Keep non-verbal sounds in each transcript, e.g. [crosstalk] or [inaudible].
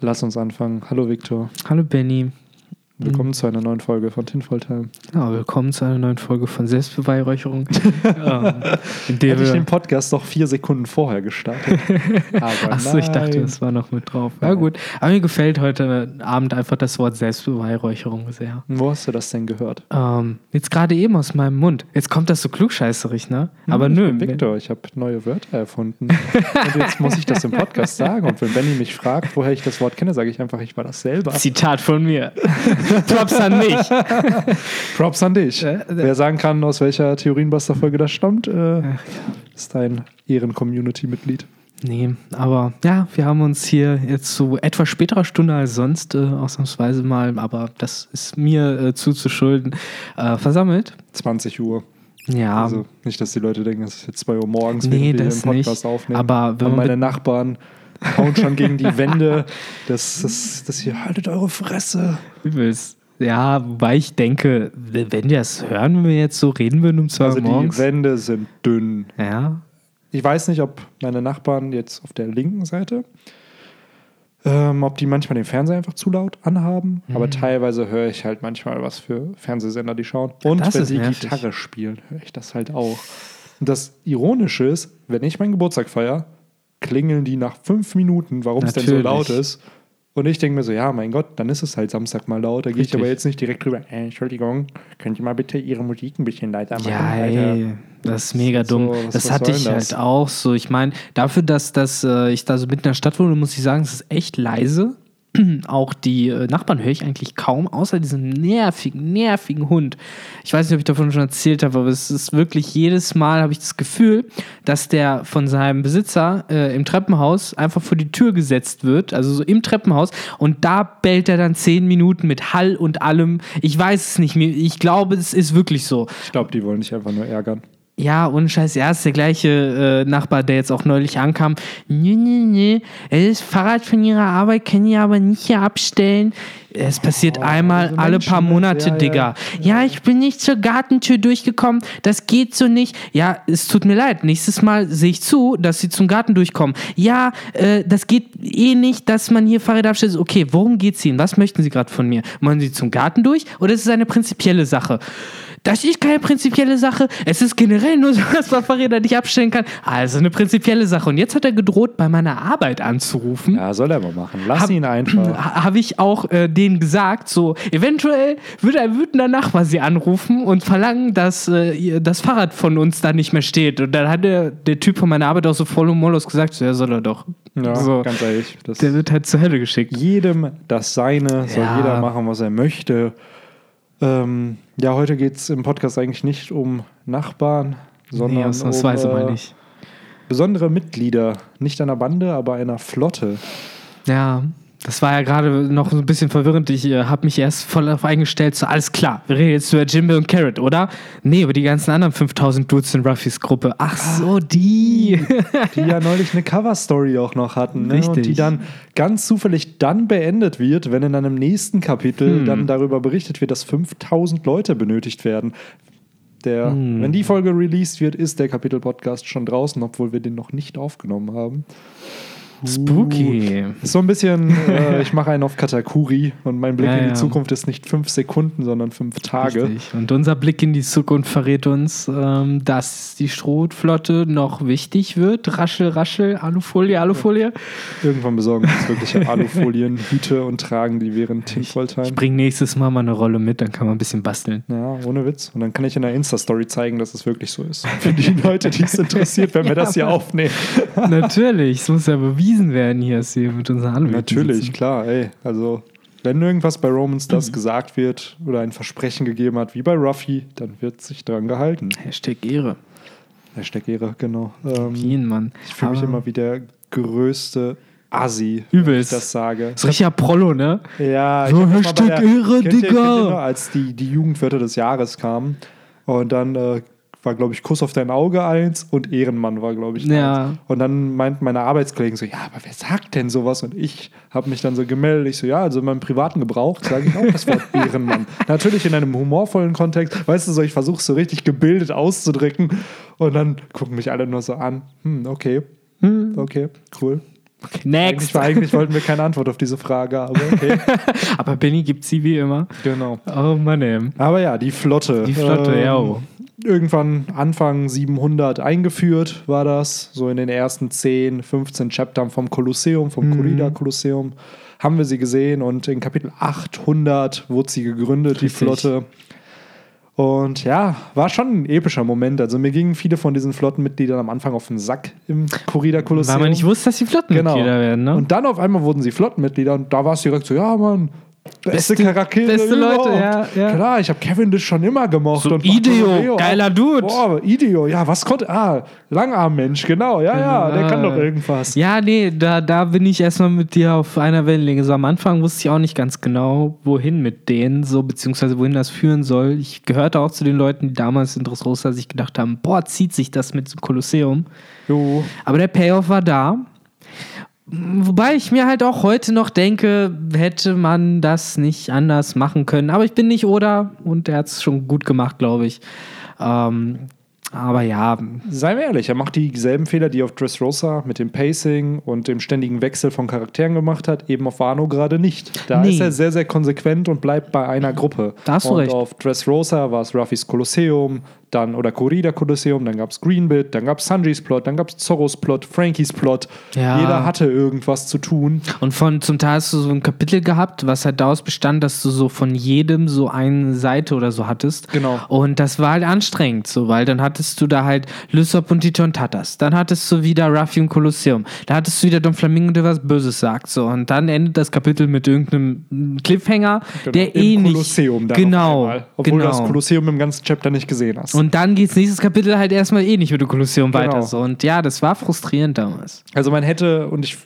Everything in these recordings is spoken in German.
Lass uns anfangen. Hallo Viktor. Hallo Benny. Willkommen zu einer neuen Folge von Tinfoil Time. Ja, willkommen zu einer neuen Folge von Selbstbeweihräucherung. [laughs] ähm, in der Hätte ich den Podcast doch vier Sekunden vorher gestartet. [laughs] Aber Achso, ich dachte, das war noch mit drauf. Ja, gut. Aber mir gefällt heute Abend einfach das Wort Selbstbeweihräucherung sehr. Wo hast du das denn gehört? Ähm, jetzt gerade eben aus meinem Mund. Jetzt kommt das so klugscheißerig, ne? Aber Hm, ich nö. bin Viktor, ich habe neue Wörter erfunden. Und jetzt muss ich das im Podcast sagen. Und wenn Benny mich fragt, woher ich das Wort kenne, sage ich einfach, ich war das selber. Zitat von mir. [laughs] Props an mich. [laughs] Props an dich. Äh, äh. Wer sagen kann, aus welcher Theorienbuster-Folge das stammt, äh, ist ein Ehren-Community-Mitglied. Nee, aber ja, wir haben uns hier jetzt zu etwas späterer Stunde als sonst, äh, ausnahmsweise mal, aber das ist mir äh, zuzuschulden, äh, versammelt. 20 Uhr. Ja, Also nicht, dass die Leute denken, es ist jetzt 2 Uhr morgens, Nee, während wir das den Podcast nicht. aufnehmen. Aber wenn Und meine Nachbarn hauen schon gegen die Wände. [laughs] Das, das, das hier, haltet eure Fresse. übelst. Ja, wobei ich denke, wenn die das hören, wenn wir jetzt so reden würden um zwei Also Uhr morgens. die Wände sind dünn. ja, Ich weiß nicht, ob meine Nachbarn jetzt auf der linken Seite, ähm, ob die manchmal den Fernseher einfach zu laut anhaben. Aber Mhm. teilweise höre ich halt manchmal, was für Fernsehsender die schauen. Und das wenn nervig. Gitarre spielen, höre ich das halt auch. Und das Ironische ist, wenn ich meinen Geburtstag feiere, klingeln die nach fünf Minuten, warum es denn so laut ist. Und ich denke mir so, ja, mein Gott, dann ist es halt Samstag mal laut. Da gehe ich aber jetzt nicht direkt drüber, äh, Entschuldigung, könnt ihr mal bitte Ihre Musik ein bisschen leiser machen? Ja, Alter?" ey, das ist mega dumm. So, was- das was hatte ich denn halt das? auch so. Ich meine, dafür, dass, dass äh, ich da so mitten in der Stadt wohne, muss ich sagen, es ist echt leise. [clears throat] Auch die äh, Nachbarn höre ich eigentlich kaum, außer diesem nervigen, nervigen Hund. Ich weiß nicht, ob ich davon schon erzählt habe, aber es ist wirklich jedes Mal habe ich das Gefühl, dass der von seinem Besitzer äh, im Treppenhaus einfach vor die Tür gesetzt wird, also so im Treppenhaus, und da bellt er dann zehn Minuten mit Hall und allem. Ich weiß es nicht mehr. Ich glaube, es ist wirklich so. Ich glaube, die wollen dich einfach nur ärgern. Ja, ohne Scheiß, er ist der gleiche äh, Nachbar, der jetzt auch neulich ankam. Nee, nee, nee, das Fahrrad von ihrer Arbeit können die aber nicht hier abstellen. Es passiert Oh, einmal diese alle Menschen, paar? Monate, Ja, ja. Digga. Ja, ich bin nicht zur Gartentür durchgekommen. Das geht so nicht. Ja, es tut mir leid. Nächstes Mal sehe ich zu, dass sie zum Garten durchkommen. Ja, äh, das geht eh nicht, dass man hier Fahrräder abstellt. Okay, worum geht's Ihnen? Was möchten Sie gerade von mir? Wollen Sie zum Garten durch oder ist es eine prinzipielle Sache? Das ist keine prinzipielle Sache. Es ist generell nur so, [laughs] dass man Fahrräder nicht abstellen kann. Also eine prinzipielle Sache. Und jetzt hat er gedroht, bei meiner Arbeit anzurufen. Ja, soll er mal machen. Lass Hab- ihn einfach. [clears throat] Ha- Habe ich auch äh, denen gesagt, so eventuell würde ein wütender Nachbar sie anrufen und verlangen, dass äh, das Fahrrad von uns da nicht mehr steht. Und dann hat der, der Typ von meiner Arbeit auch so voll und mollos gesagt, so, ja, soll er doch. Ja, so, ganz ehrlich. Das der wird halt zur Hölle geschickt. jedem das Seine, soll Ja. jeder machen, was er möchte. Ähm, ja, heute geht es im Podcast eigentlich nicht um Nachbarn, sondern nee, ausnahmsweise um äh, mal nicht. besondere Mitglieder. Nicht einer Bande, aber einer Flotte. Ja, das war ja gerade noch so ein bisschen verwirrend. Ich äh, habe mich erst voll darauf eingestellt, so alles klar, wir reden jetzt über Jimmy und Carrot, oder? Nee, über die ganzen anderen 5000 Dudes in Ruffys Gruppe. Ach so, die. die ja neulich eine Cover-Story auch noch hatten. Ne? Und Richtig. die dann ganz zufällig dann beendet wird, wenn in einem nächsten Kapitel Hm. dann darüber berichtet wird, dass 5000 Leute benötigt werden. Der, Hm. Wenn die Folge released wird, ist der Kapitel-Podcast schon draußen, obwohl wir den noch nicht aufgenommen haben. Spooky. Ist so ein bisschen, [laughs] äh, ich mache einen auf Katakuri und mein Blick Ja, in die ja. Zukunft ist nicht fünf Sekunden, sondern fünf Tage. Richtig. Und unser Blick in die Zukunft verrät uns, ähm, dass die Strohflotte noch wichtig wird. Raschel, raschel, Alufolie, Alufolie. Irgendwann besorgen wir uns wirkliche [laughs] Alufolien, Hüte und tragen die während Tinfoil Time. Ich bring nächstes Mal mal eine Rolle mit, dann kann man ein bisschen basteln. Ja, ohne Witz. Und dann kann ich in der Insta-Story zeigen, dass es wirklich so ist. Für die Leute, die es interessiert, wenn wir [laughs] das hier aufnehmen. Natürlich, es muss ja bewiesen werden hier, wir mit unseren Anwälten Natürlich, sitzen. klar, ey. Also, wenn irgendwas bei Romans das gesagt wird oder ein Versprechen gegeben hat, wie bei Ruffy, dann wird sich dran gehalten. Hashtag Ehre. Hashtag Ehre, genau. Ähm, Jeden Mann. ich fühle mich immer wie der größte Assi, wenn ich Übelst. das sage. Das ist richtig Prollo, ne? Ja, So, Hashtag der- Ehre, ihr- Digga. ihr noch, als die, die Jugendwörter des Jahres kamen und dann äh, war, glaube ich, Kuss auf dein Auge eins und Ehrenmann war, glaube ich, Ja. eins. Und dann meinten meine Arbeitskollegen so, ja, aber wer sagt denn sowas? Und ich habe mich dann so gemeldet. Ich so, ja, also in meinem privaten Gebrauch sage ich auch das Wort [laughs] Ehrenmann. Natürlich in einem humorvollen Kontext. Weißt du, so ich versuche so richtig gebildet auszudrücken und dann gucken mich alle nur so an. Hm, okay, Hm. okay, cool. Eigentlich, Next. eigentlich wollten wir keine Antwort auf diese Frage, aber okay. [laughs] Aber Benny gibt sie wie immer. genau. Oh Mann, ey. Aber ja, die Flotte. Die Flotte, Ähm, ja. Irgendwann Anfang 700 eingeführt war das, so in den ersten 10, 15 Chaptern vom Kolosseum, vom Mhm. Corrida-Kolosseum, haben wir sie gesehen und in Kapitel 800 wurde sie gegründet, die Richtig. Flotte. Und ja, war schon ein epischer Moment. Also mir gingen viele von diesen Flottenmitgliedern am Anfang auf den Sack im Corrida-Kolosseum. Weil man nicht wusste, dass sie Flottenmitglieder werden, ne? Und dann auf einmal wurden sie Flottenmitglieder und da war es direkt so, ja, Mann, beste, Beste- Charaktere beste Leute, ja, ja. Klar, ich habe Cavendish schon immer gemocht. So und Ideo, geiler. Dude. Boah, Ideo, ja, was konnte, ah, Langarm-Mensch, genau, ja, ja, der kann doch irgendwas. Ja, nee, da, da bin ich erstmal mit dir auf einer Wellenlänge. So am Anfang wusste ich auch nicht ganz genau, wohin mit denen, so beziehungsweise wohin das führen soll. Ich gehörte auch zu den Leuten, die damals in Dressrosa sich gedacht haben, boah, zieht sich das mit dem Kolosseum. Jo, Aber der Payoff war da. Wobei ich mir halt auch heute noch denke, hätte man das nicht anders machen können. Aber ich bin nicht Oda und er hat es schon gut gemacht, glaube ich. Ähm, aber ja, seien wir ehrlich, er macht dieselben Fehler, die er auf Dressrosa mit dem Pacing und dem ständigen Wechsel von Charakteren gemacht hat, eben auf Wano gerade nicht. Da Nee. ist er sehr, sehr konsequent und bleibt bei einer Gruppe. Da hast du und recht. auf Dressrosa war es Ruffys Kolosseum, dann oder Corrida Kolosseum, dann gab es Greenbit, dann gab es Sanjis Plot, dann gab es Zorros Plot, Frankies Plot. Ja. Jeder hatte irgendwas zu tun. Und von zum Teil hast du so ein Kapitel gehabt, was halt daraus bestand, dass du so von jedem so eine Seite oder so hattest. Genau. Und das war halt anstrengend, so, weil dann hattest du da halt Lysop und die Tontatas. Dann hattest du wieder Ruffy und Kolosseum. Da hattest du wieder Don Flamingo, der was Böses sagt. So. Und dann endet das Kapitel mit irgendeinem Cliffhanger, der Im eh nicht. Kolosseum dann genau. einmal, obwohl du das genau. Kolosseum im ganzen Chapter nicht gesehen hast. Und dann geht's nächstes Kapitel halt erstmal eh nicht mit dem Kolosseum Genau. weiter. So. Und ja, das war frustrierend damals. Also man hätte, und ich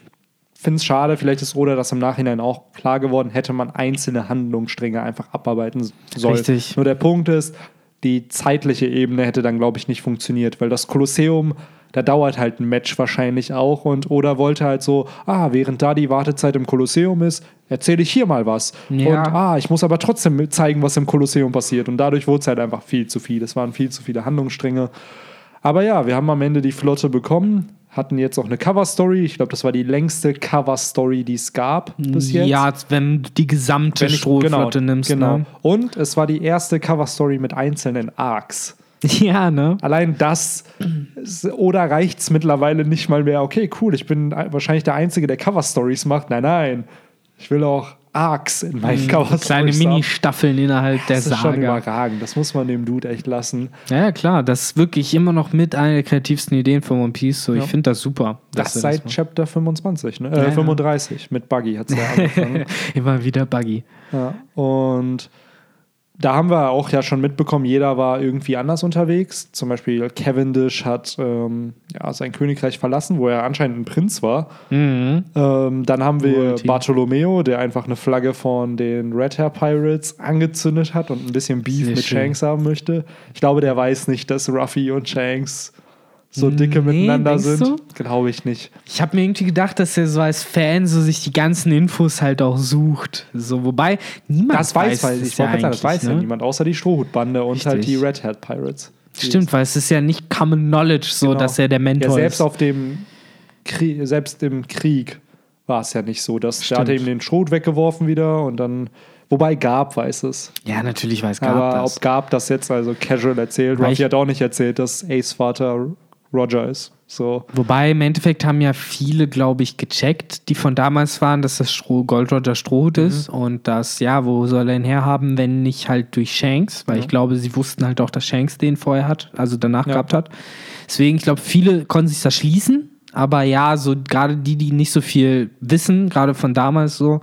finde es schade, vielleicht ist Oda das im Nachhinein auch klar geworden, hätte man einzelne Handlungsstränge einfach abarbeiten sollen. Richtig. Nur der Punkt ist, die zeitliche Ebene hätte dann, glaube ich, nicht funktioniert, weil das Kolosseum, da dauert halt ein Match wahrscheinlich auch und Oda wollte halt so, ah, während da die Wartezeit im Kolosseum ist, erzähle ich hier mal was. Ja. Und ah, ich muss aber trotzdem zeigen, was im Kolosseum passiert. Und dadurch wurde es halt einfach viel zu viel. Es waren viel zu viele Handlungsstränge. Aber ja, wir haben am Ende die Flotte bekommen, hatten jetzt auch eine Cover-Story. Ich glaube, das war die längste Cover-Story, die es gab bis jetzt. Ja, wenn du die gesamte Strohflotte nimmst. Genau. Ne? Und es war die erste Cover-Story mit einzelnen Arcs. [laughs] Ja, ne? Allein das, oder reicht es mittlerweile nicht mal mehr, okay, cool, ich bin wahrscheinlich der Einzige, der Cover-Stories macht. Nein, nein. Ich will auch Arcs in meinen Cover-Stories. Mhm. Kleine haben. Mini-Staffeln innerhalb der Das ist schon Saga. überragend. Das muss man dem Dude echt lassen. Ja, ja, klar. Das ist wirklich immer noch mit einer der kreativsten Ideen von One Piece. So, Ja. ich finde das super. Das seit macht. Chapter 25, ne? Ja, Äh, ja. 35. Mit Buggy hat es ja [laughs] angefangen. immer wieder Buggy. ja. Und da haben wir auch ja schon mitbekommen, jeder war irgendwie anders unterwegs. Zum Beispiel Cavendish hat ähm, ja, sein Königreich verlassen, wo er anscheinend ein Prinz war. Mhm. Ähm, dann haben wir Royalty. Bartolomeo, der einfach eine Flagge von den Red Hair Pirates angezündet hat und ein bisschen Beef Sehr mit schön. Shanks haben möchte. Ich glaube, der weiß nicht, dass Ruffy und Shanks so dicke Nee, miteinander sind. Glaube ich nicht. Ich habe mir irgendwie gedacht, dass er so als Fan so sich die ganzen Infos halt auch sucht. So, wobei niemand Das weiß, weil es ich wollte gerade sagen, das weiß ja ne? niemand, außer die Strohhutbande und halt die Richtig. Red Hat Pirates. Stimmt, weil es ist ja nicht Common Knowledge, so Genau. dass er der Ja, Mentor selbst ist. auf dem Krieg, selbst im Krieg war es ja nicht so. Dass, da hat er Stimmt. ihm den Schrot weggeworfen wieder und dann, wobei Gab weiß es. ja, natürlich weiß Gab Aber das. ob Gab das jetzt also casual erzählt, Ruffy ich- hat auch nicht erzählt, dass Ace Vater Roger ist. So. Wobei im Endeffekt haben ja viele, glaube ich, gecheckt, die von damals waren, dass das Stroh, Gold Roger Strohhut Mhm. ist und das, ja, wo soll er ihn herhaben, wenn nicht halt durch Shanks, weil ich glaube, sie wussten halt auch, dass Shanks den vorher hat, also danach Ja. gehabt hat. Deswegen, ich glaube, viele konnten sich das schließen, aber ja, so gerade die, die nicht so viel wissen, gerade von damals so,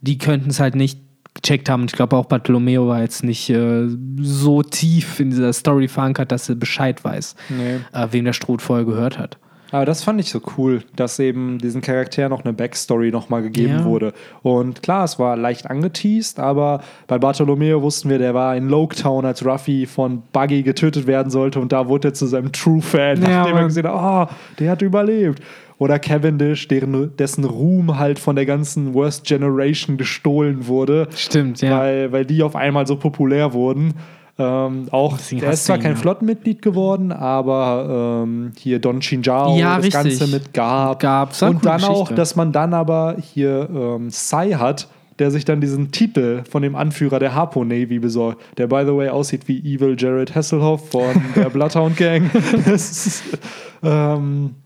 die könnten es halt nicht gecheckt haben. Und ich glaube auch Bartolomeo war jetzt nicht äh, so tief in dieser Story verankert, dass er Bescheid weiß, Nee. äh, wem der Stroh vorher gehört hat. Aber das fand ich so cool, dass eben diesen Charakter noch eine Backstory nochmal gegeben Ja. wurde. Und klar, es war leicht angeteased, aber bei Bartolomeo wussten wir, der war in Loketown, als Ruffy von Buggy getötet werden sollte und da wurde er zu seinem True-Fan, Ja, nachdem er gesehen hat, oh, der hat überlebt. Oder Cavendish, deren, dessen Ruhm halt von der ganzen Worst Generation gestohlen wurde, Stimmt, ja. weil, weil die auf einmal so populär wurden. Ähm, auch, Deswegen der hasst ist zwar ihn, kein ja. Flottenmitglied geworden, aber ähm, hier Don Chinjao, Ja, das richtig. Ganze mit gab. Gab. Und dann auch, Geschichte. dass man dann aber hier ähm, Sai hat, der sich dann diesen Titel von dem Anführer der Harpo Navy besorgt, der by the way aussieht wie Evil Jared Hasselhoff von [laughs] der Bloodhound Gang. Das ist, ähm,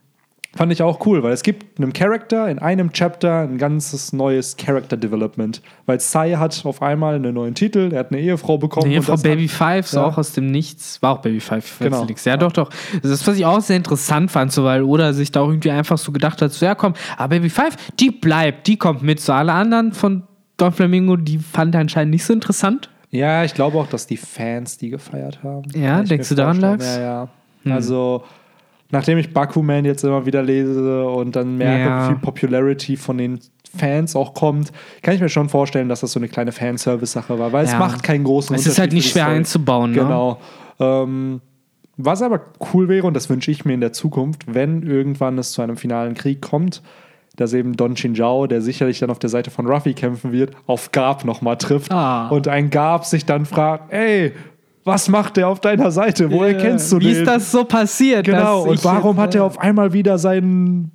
fand ich auch cool, weil es gibt einem Charakter in einem Chapter ein ganzes neues Character Development. Weil Sai hat auf einmal einen neuen Titel, er hat eine Ehefrau bekommen. Nee, und Frau das Baby hat, Five, so Ja. auch aus dem Nichts. War auch Baby Five. Genau. Felix. Ja, doch, doch. Das ist, was ich auch sehr interessant fand, so, weil Oda sich da auch irgendwie einfach so gedacht hat, so, ja, komm, aber Baby Five, die bleibt, die kommt mit. So, alle anderen von Don Flamingo, die fand er anscheinend nicht so interessant. Ja, ich glaube auch, dass die Fans die gefeiert haben. Ja, denkst du, daran lag's? Ja, ja. Also, nachdem ich Bakuman jetzt immer wieder lese und dann merke, Ja. wie viel Popularity von den Fans auch kommt, kann ich mir schon vorstellen, dass das so eine kleine Fanservice-Sache war, weil es Ja. macht keinen großen Es Unterschied. ist halt nicht schwer einzubauen, ne? Genau. Ähm, was aber cool wäre, und das wünsche ich mir in der Zukunft, wenn irgendwann es zu einem finalen Krieg kommt, dass eben Don Chinjao, der sicherlich dann auf der Seite von Ruffy kämpfen wird, auf Garb nochmal trifft Ah. und ein Garb sich dann fragt, ey, was macht der auf deiner Seite? Woher kennst du Wie den? ist das so passiert? Genau, und warum jetzt, hat er auf einmal wieder sein,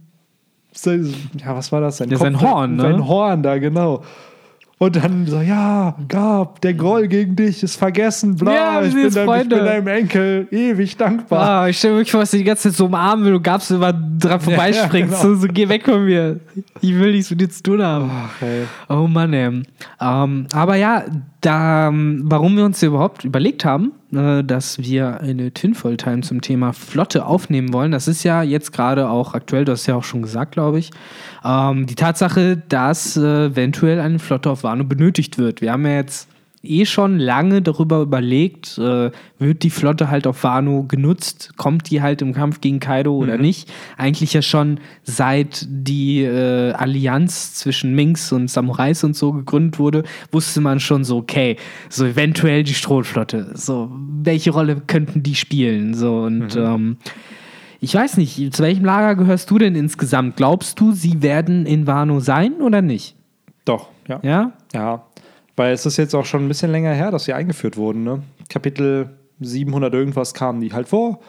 sein ja, was war das? Sein, Ja, sein Horn, ne? Sein Horn da, genau. Und dann so, ja, Gab, der Groll gegen dich ist vergessen, bla, Ja, ich, bin jetzt deinem, ich bin deinem Enkel ewig dankbar. Ah, ich stelle mir wirklich vor, dass du die ganze Zeit so umarmen will und gab's immer dran vorbeispringst. genau. so, so, geh weg von mir. Ich will nichts mit dir zu tun haben. Ach, ey. Oh Mann, ey. Ähm, aber ja, da, warum wir uns überhaupt überlegt haben, äh, dass wir eine Tinfoil Time zum Thema Flotte aufnehmen wollen, das ist ja jetzt gerade auch aktuell, du hast ja auch schon gesagt, glaube ich, ähm, die Tatsache, dass äh, eventuell eine Flotte auf Wano benötigt wird. Wir haben ja jetzt eh schon lange darüber überlegt, äh, wird die Flotte halt auf Wano genutzt, kommt die halt im Kampf gegen Kaido oder nicht. Eigentlich ja schon seit die äh, Allianz zwischen Minks und Samurais und so gegründet wurde, wusste man schon so, okay, so eventuell die Strohflotte, so welche Rolle könnten die spielen, so und ähm, ich weiß nicht, zu welchem Lager gehörst du denn insgesamt? Glaubst du, sie werden in Wano sein oder nicht? Doch, ja. Ja? Ja, weil es ist jetzt auch schon ein bisschen länger her, dass sie eingeführt wurden. Ne? Kapitel 700 irgendwas kamen die halt vor.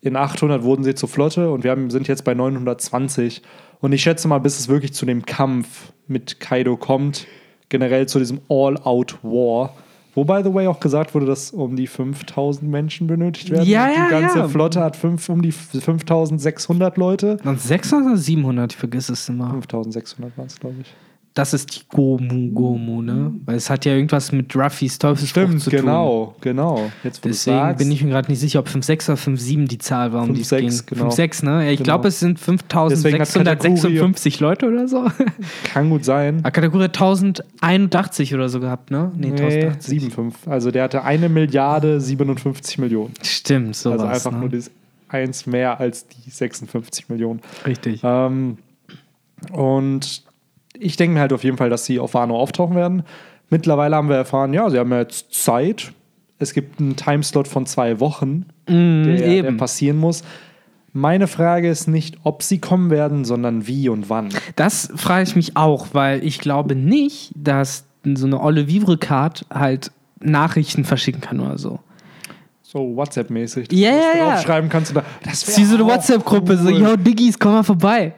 In 800 wurden sie zur Flotte und wir haben, sind jetzt bei 920. Und ich schätze mal, bis es wirklich zu dem Kampf mit Kaido kommt, generell zu diesem All-Out-War, wo, by the way, auch gesagt wurde, dass um die 5000 Menschen benötigt werden. Ja, ja, Die ganze ja. Flotte hat fünf, um die 5600 Leute. Und 600 oder 700? Ich vergesse es immer. 5600 waren es, glaube ich. Das ist die Gomu Gomu, ne? Weil es hat ja irgendwas mit Ruffys Teufelsspruch Stimmt, zu tun. genau, genau. Jetzt, Deswegen sagst. bin ich mir gerade nicht sicher, ob 5,6 oder 5,7 die Zahl war, um die es 5,6, ging. genau. 5,6, ne? Ja, ich Genau. glaube, es sind Deswegen hat 5656 Leute oder so. [laughs] Kann gut sein. Kategorie hat 1081 oder so gehabt, ne? Nee, Nee, 1080. 7,5. Also der hatte eine Milliarde 57 Millionen. Stimmt, sowas. Also einfach ne? nur das eins mehr als die 56 Millionen. Richtig. Ähm, und ich denke mir halt auf jeden Fall, dass sie auf Wano auftauchen werden. Mittlerweile haben wir erfahren, ja, sie haben ja jetzt Zeit. Es gibt einen Timeslot von zwei Wochen, der, der eben. passieren muss. Meine Frage ist nicht, ob sie kommen werden, sondern wie und wann. Das frage ich mich auch, weil ich glaube nicht, dass so eine olle Vivre-Card halt Nachrichten verschicken kann oder so. So WhatsApp-mäßig. Ja, dass ja, du ja. draufschreiben kannst. Und da, das wie so eine WhatsApp-Gruppe, so, cool. yo, Diggis, komm mal vorbei.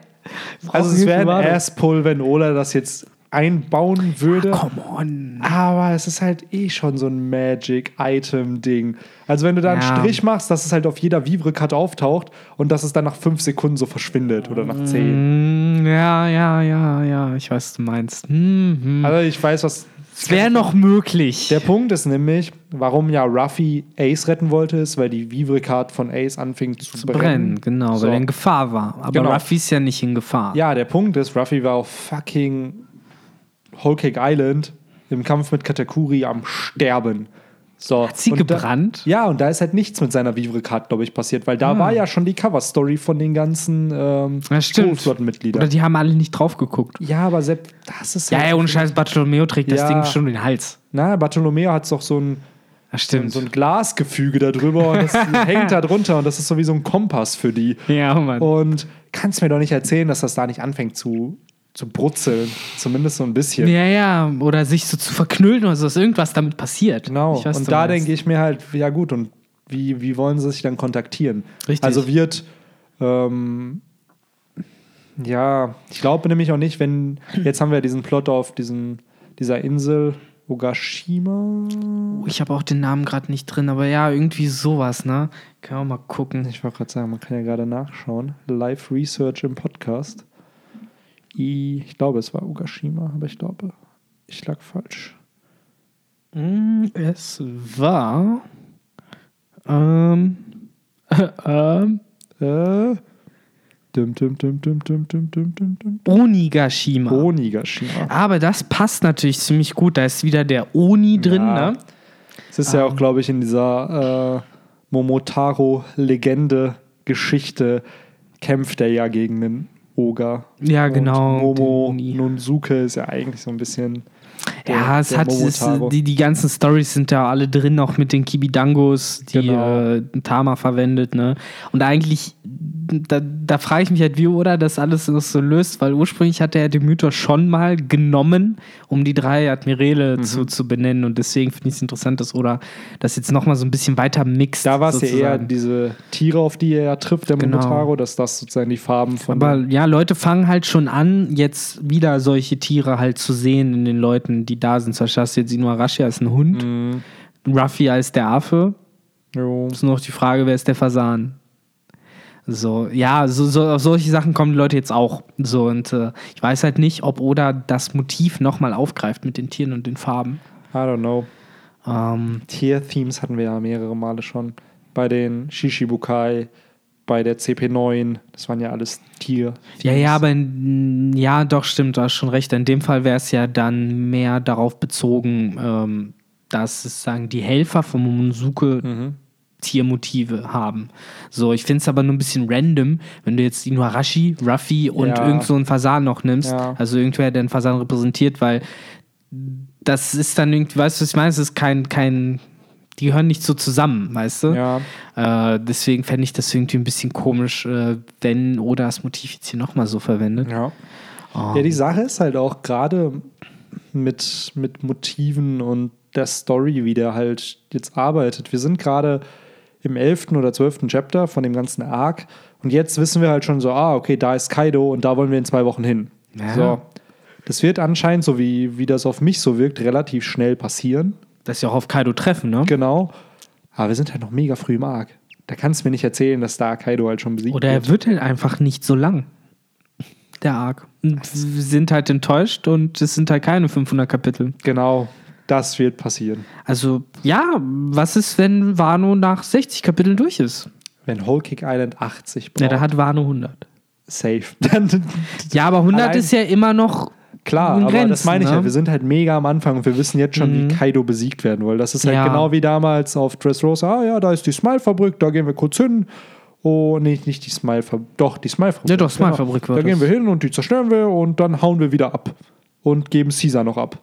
Also es wäre ein Asspull, wenn Ola das jetzt einbauen würde. Come on. Aber es ist halt eh schon so ein Magic-Item-Ding. Also wenn du da einen Ja. Strich machst, dass es halt auf jeder Vivre-Karte auftaucht und dass es dann nach fünf Sekunden so verschwindet oder nach zehn. Mm, Ja, ja, ja, ja, ich weiß, was du meinst. Hm, hm. Also ich weiß, was... Es wäre noch möglich. Der Punkt ist nämlich, warum ja Ruffy Ace retten wollte, ist, weil die Vivre-Card von Ace anfing zu, zu brennen. brennen, genau, So. weil er in Gefahr war. Aber Genau. Ruffy ist ja nicht in Gefahr. Ja, der Punkt ist, Ruffy war auf fucking Whole Cake Island im Kampf mit Katakuri am Sterben. So, Hat sie und da- gebrannt? Ja, und da ist halt nichts mit seiner Vivre-Card, glaube ich, passiert, weil da war ja schon die Cover-Story von den ganzen ähm, Ja, stimmt. Oder die haben alle nicht drauf geguckt. Ja, aber selbst das ist Ja, halt- ja, ohne Scheiß, Bartolomeo trägt das Ja. Ding schon um den Hals. Na, Bartolomeo hat doch so ein, Ja, so, stimmt. so ein Glasgefüge da drüber und das [laughs] hängt da drunter und das ist so wie so ein Kompass für die. ja, Mann. Und kannst mir doch nicht erzählen, dass das da nicht anfängt zu, zu brutzeln. Zumindest so ein bisschen. Ja, ja, oder sich so zu verknüllen oder so, dass irgendwas damit passiert. Genau. Ich weiß, und da denke ich mir halt, ja gut, und wie, wie wollen sie sich dann kontaktieren? Richtig. Also wird, ähm, ja, ich glaube nämlich auch nicht, wenn, jetzt haben wir diesen Plot auf diesen, dieser Insel Ogashima. Oh, ich habe auch den Namen gerade nicht drin, aber ja, irgendwie sowas, ne? Können wir mal gucken. Ich wollte gerade sagen, man kann ja gerade nachschauen. Live Research im Podcast. Ich glaube, es war Ugashima, aber ich glaube, ich lag falsch. Mm, es war. Ähm. [laughs] Ähm. Äh. Dim, dim, dim, dim, dim, dim, dim, dim, Onigashima. Onigashima. Aber das passt natürlich ziemlich gut. Da ist wieder der Oni drin, ja. ne? Es ist ähm. ja auch, ähm. glaube ich, in dieser äh, Momotaro-Legende-Geschichte kämpft er ja gegen den Oger. Ja, genau, Und Momo. Nunzuke ist ja eigentlich so ein bisschen. der- ja, es hat es, die, die ganzen Stories sind da alle drin, auch mit den Kibidangos, die Genau. äh, Tama verwendet, ne? Und eigentlich, da, da frage ich mich halt, wie Oda das alles so löst, weil ursprünglich hat er den Mythos schon mal genommen, um die drei Admirale Mhm. zu, zu benennen. Und deswegen finde ich es interessant, dass Oda das jetzt nochmal so ein bisschen weiter mixt. Da war es ja eher diese Tiere, auf die er ja trifft, der Genau. Momotaro, dass das sozusagen die Farben von. Aber ja, Leute fangen halt schon an, jetzt wieder solche Tiere halt zu sehen in den Leuten, die da sind. Zum Beispiel hast du jetzt Inuarashi als ein Hund, Mhm. Ruffy als der Affe. Jo. Ist nur noch die Frage, wer ist der Fasan? So, ja, so, so, auf solche Sachen kommen die Leute jetzt auch. So, und äh, ich weiß halt nicht, ob Oda das Motiv nochmal aufgreift mit den Tieren und den Farben. I don't know. Ähm, Tier-Themes hatten wir ja mehrere Male schon. Bei den Shishibukai, bei der CP9, das waren ja alles Tier. ja, ja, aber in, ja, doch, stimmt, du hast schon recht. In dem Fall wäre es ja dann mehr darauf bezogen, ähm, dass es sagen, die Helfer von Momonosuke Mhm. Tiermotive haben. So, ich finde es aber nur ein bisschen random, wenn du jetzt Inuarashi, Ruffy und Ja. irgend so einen Fasan noch nimmst. Ja. Also irgendwer, der einen Fasan repräsentiert, weil das ist dann irgendwie, weißt du, was ich meine? Es ist kein, kein, die gehören nicht so zusammen, weißt du? Ja, Äh, deswegen fände ich das irgendwie ein bisschen komisch, äh, wenn Oda das Motiv jetzt hier nochmal so verwendet. ja. Oh. Ja, die Sache ist halt auch gerade mit, mit Motiven und der Story, wie der halt jetzt arbeitet. Wir sind gerade im 11. oder 12. Chapter von dem ganzen Arc und jetzt wissen wir halt schon so, ah, okay, da ist Kaido und da wollen wir in zwei Wochen hin. Ja. So. Das wird anscheinend, so wie, wie das auf mich so wirkt, relativ schnell passieren. Dass sie auch auf Kaido treffen, ne? Genau. Aber wir sind halt noch mega früh im Arc. Da kannst du mir nicht erzählen, dass da Kaido halt schon besiegt Oder er wird. wird halt einfach nicht so lang. Der Arc. Wir sind halt enttäuscht und es sind halt keine 500 Kapitel. Genau, das wird passieren. Also, ja, was ist, wenn Wano nach 60 Kapiteln durch ist? Wenn Whole Kick Island 80 braucht, Ja, da hat Wano 100. safe. [laughs] Ja, aber 100 Allein- ist ja immer noch. klar, aber Grenzen, das meine ich ne? ja. Wir sind halt mega am Anfang und wir wissen jetzt schon, wie Kaido besiegt werden will. Das ist halt Ja. genau wie damals auf Dressrosa. Ah ja, da ist die Smile-Fabrik, da gehen wir kurz hin. Oh, nee, nicht die Smile-Fabrik. Doch, die Smile-Fabrik. Ja, doch, Smile-Fabrik war Da das. gehen wir hin und die zerstören wir und dann hauen wir wieder ab. Und geben Caesar noch ab.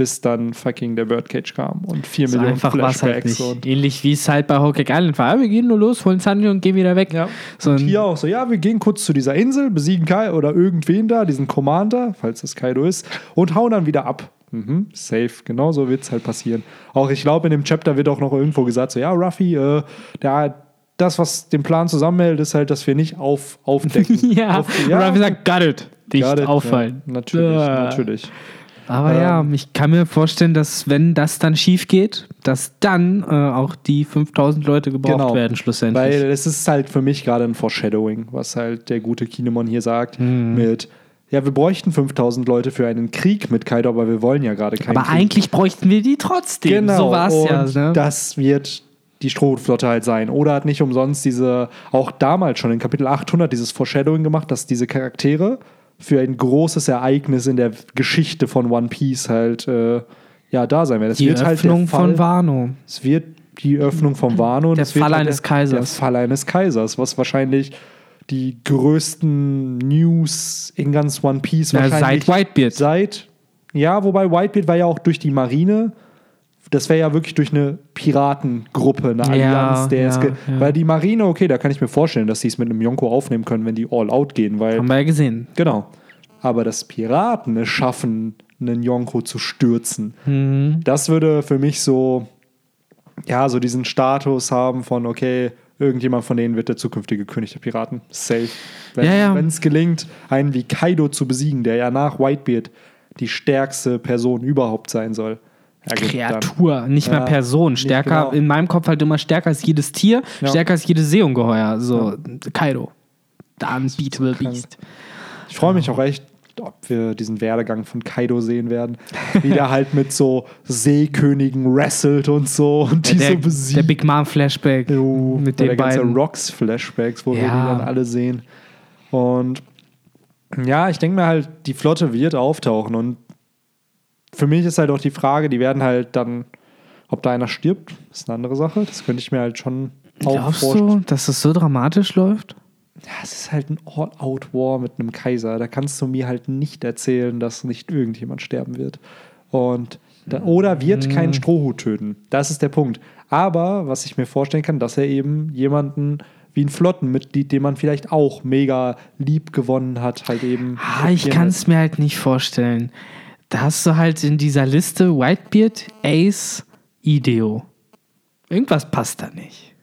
Bis dann fucking der Birdcage kam und 4 So Millionen einfach war halt Flashbacks. nicht. und Ähnlich wie es halt bei Hawkeye Island war. Ja, wir gehen nur los, holen Sanji und gehen wieder weg. Ja. So Und hier auch so, ja, wir gehen kurz zu dieser Insel, besiegen Kai oder irgendwen da, diesen Commander, falls das Kaido ist, und hauen dann wieder ab. Mhm, safe, genau so wird es halt passieren. Auch ich glaube, in dem Chapter wird auch noch irgendwo gesagt, so, ja, Ruffy, äh, der, das, was den Plan zusammenhält, ist halt, dass wir nicht auf, aufdecken. [laughs] ja, auf, Ruffy sagt, got it. Nicht got it. auffallen. Ja, natürlich, Ah. natürlich. Aber Ähm. ja, ich kann mir vorstellen, dass wenn das dann schief geht, dass dann äh, auch die 5000 Leute gebraucht Genau. werden schlussendlich. Weil es ist halt für mich gerade ein Foreshadowing, was halt der gute Kinemon hier sagt, Hm. mit, ja, wir bräuchten 5000 Leute für einen Krieg mit Kaido, aber wir wollen ja gerade keinen Aber Krieg. eigentlich bräuchten wir die trotzdem. Genau, so war es ja. und Ne? Das wird die Strohflotte halt sein. Oder hat nicht umsonst diese, auch damals schon in Kapitel 800, dieses Foreshadowing gemacht, dass diese Charaktere für ein großes Ereignis in der Geschichte von One Piece halt äh, ja, da sein werden. Es die wird halt Öffnung der Fall, von Wano. Es wird die Öffnung vom Wano. und Der Fall halt eines der, Kaisers. Der Fall eines Kaisers, was wahrscheinlich die größten News in ganz One Piece Na, wahrscheinlich seit Whitebeard. Seit, ja, wobei Whitebeard war ja auch durch die Marine. Das wäre ja wirklich durch eine Piratengruppe, eine Ja, Allianz, der ja, es ge- ja. Weil die Marine, okay, da kann ich mir vorstellen, dass sie es mit einem Yonko aufnehmen können, wenn die all out gehen, weil Haben wir ja gesehen. Genau. aber dass Piraten es schaffen, einen Yonko zu stürzen. Mhm. Das würde für mich so, ja, so diesen Status haben von, okay, irgendjemand von denen wird der zukünftige König der Piraten. Safe. Wenn Ja, ja. es gelingt, einen wie Kaido zu besiegen, der ja nach Whitebeard die stärkste Person überhaupt sein soll. Ja, Kreatur, nicht Ja, mal Person. Stärker, genau. in meinem Kopf halt immer stärker als jedes Tier, Ja. stärker als jedes Seeungeheuer. So, Kaido. The Unbeatable. Beast. Ich freue mich auch echt, ob wir diesen Werdegang von Kaido sehen werden. Wie der halt mit so Seekönigen wrestelt und so und die der, so besiegt. der Big Mom Flashback Jo, mit den der ganze beiden. Rocks-Flashbacks, wo wir die Ja. dann alle sehen. Und ja, ich denke mir halt, die Flotte wird auftauchen. Und für mich ist halt auch die Frage, die werden halt dann, ob da einer stirbt, ist eine andere Sache. Das könnte ich mir halt schon auch Glaubst du, dass es so dramatisch läuft? Ja, es ist halt ein All-Out-War mit einem Kaiser. Da kannst du mir halt nicht erzählen, dass nicht irgendjemand sterben wird. Und da, oder wird Mhm. keinen Strohhut töten. Das ist der Punkt. Aber was ich mir vorstellen kann, dass er eben jemanden wie ein Flottenmitglied, den man vielleicht auch mega lieb gewonnen hat, halt eben. Ah, ich kann es mir halt nicht vorstellen. Da hast du halt in dieser Liste Whitebeard, Ace, Ideo. Irgendwas passt da nicht.